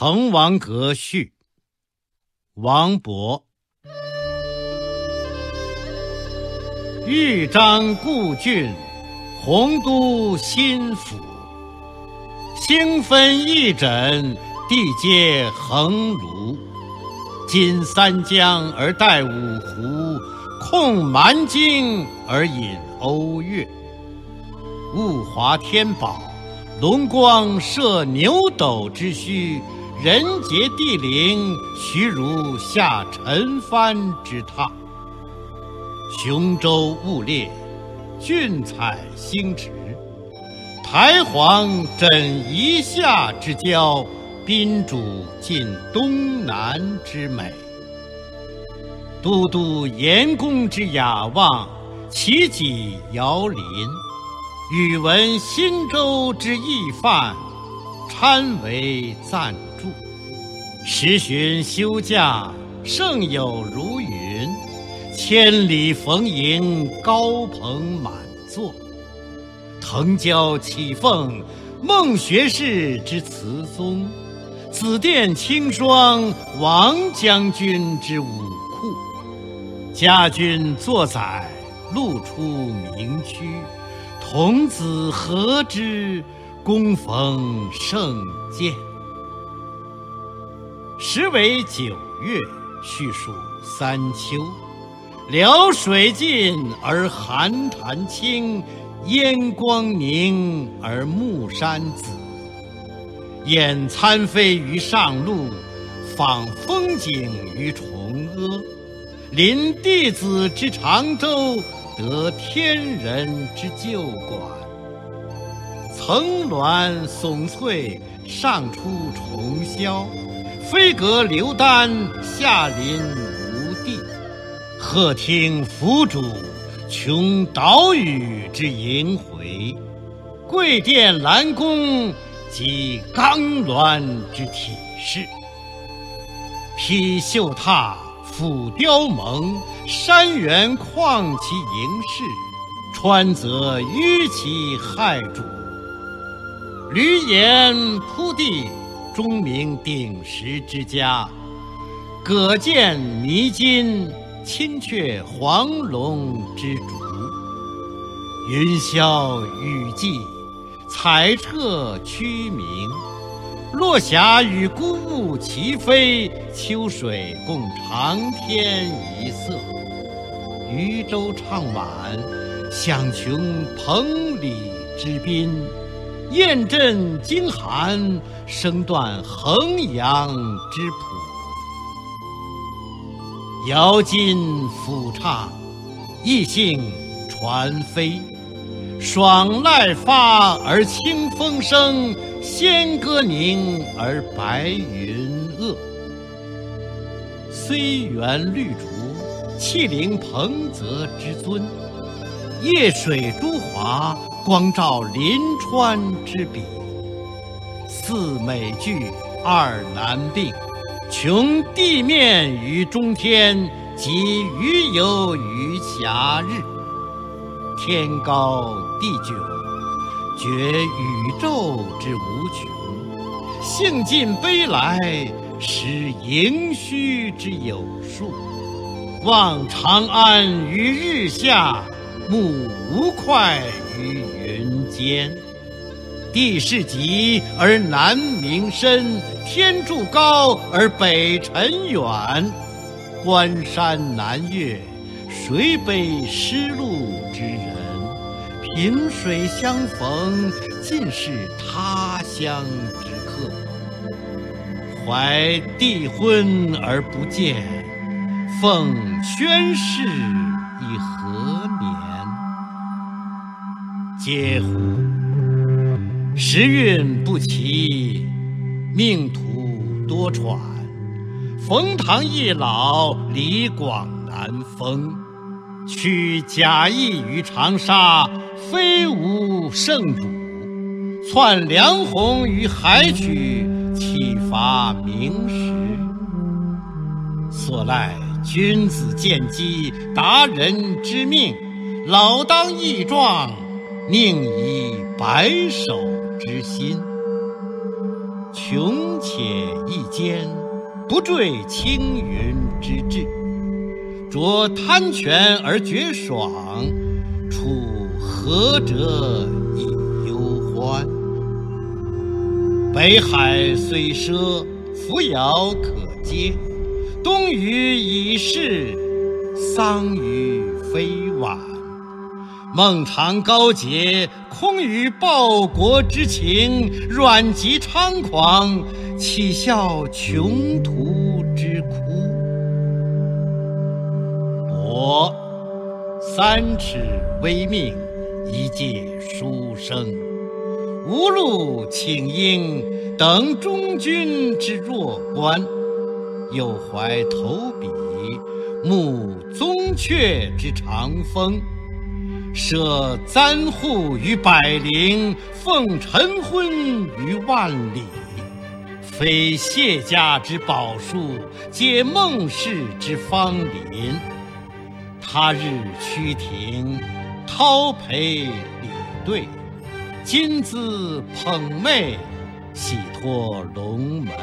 滕王阁序，王勃。豫章故郡，洪都新府。星分翼轸，地接衡庐。襟三江而带五湖，控蛮荆而引瓯越。物华天宝，龙光射牛斗之墟。人杰地灵，徐如下陈蕃之榻。雄州雾列，俊采星驰。台隍枕夷夏之交，宾主尽东南之美。都督阎公之雅望，齐己遥临。宇文新州之懿范，参为赞助。时旬休假，胜友如云。千里逢迎，高朋满座。腾蛟起凤，孟学士之词宗；紫殿青霜，王将军之武库。家君作宰，路出名区。童子何知？恭逢胜饯。时为九月，序属三秋。辽水尽而寒潭清，烟光凝而暮山紫。俨参飞于上路，访风景于崇阿。临帝子之长洲，得天人之旧馆。层峦耸翠，上出重霄。飞阁流丹，下临无地。鹤听凫渚，穷岛屿之萦回。桂殿兰宫，即冈峦之体势。披绣闼，俯雕甍，山原旷其盈视，川泽纡其骇瞩。闾阎扑地。钟鸣鼎食之家，葛见弥津，青雀黄龙之竹。云霄雨霁，彩彻区明。落霞与孤鹜齐飞，秋水共长天一色。渔舟唱晚，响穷彭蠡之滨。雁阵惊寒，声断衡阳之浦。遥襟抚唱，逸兴传飞。爽籁发而清风生，仙歌凝而白云遏。虽园绿竹，气凌彭泽之尊。夜水诸华。光照临川之笔，四美具，二难并。穷地面于中天，及鱼游于暇日。天高地迥，觉宇宙之无穷；兴尽悲来，识盈虚之有数。望长安于日下，目无快于云间，地势极而南溟深，天柱高而北辰远。关山难越，谁悲失路之人？萍水相逢，尽是他乡之客。怀帝昏而不见，奉宣室以何？嗟乎！时运不齐，命途多舛。冯唐易老，李广难封。取贾谊于长沙，非无圣主；窜梁鸿于海曲，岂乏明时？所赖君子见机，达人之命，老当益壮。宁以白首之心，穷且益坚，不坠青云之志。着贪泉而觉爽，处涸辙以忧欢。北海虽赊，扶摇可接；东隅已逝，桑榆非晚。孟尝高洁，空余报国之情；阮籍猖狂，岂效穷途之哭？我三尺微命，一介书生，无路请缨，等终军之弱冠；又怀投笔，慕宗悫之长风。舍簪笏于百龄，奉晨昏于万里。非谢家之宝树，皆孟氏之芳邻。他日趋庭，叨陪礼对；今兹捧袂，喜托龙门。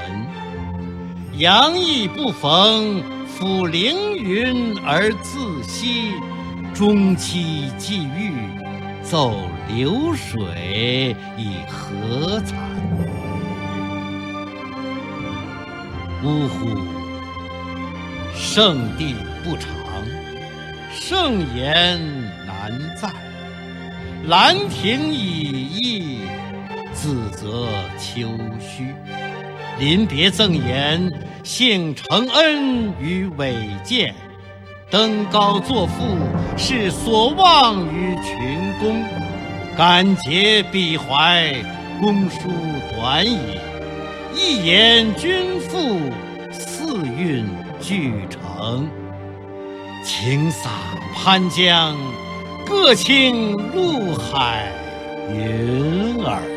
阳亦不逢，抚凌云而自惜。终期既遇，奏流水以何惭？呜呼！圣地不长，圣言难在。兰亭已佚，自责丘墟。临别赠言，幸承恩于伟饯。登高作赋，是所望于群公。敢竭鄙怀，公书短矣。一言均赋，四韵俱成。请洒潘江，各倾陆海云尔。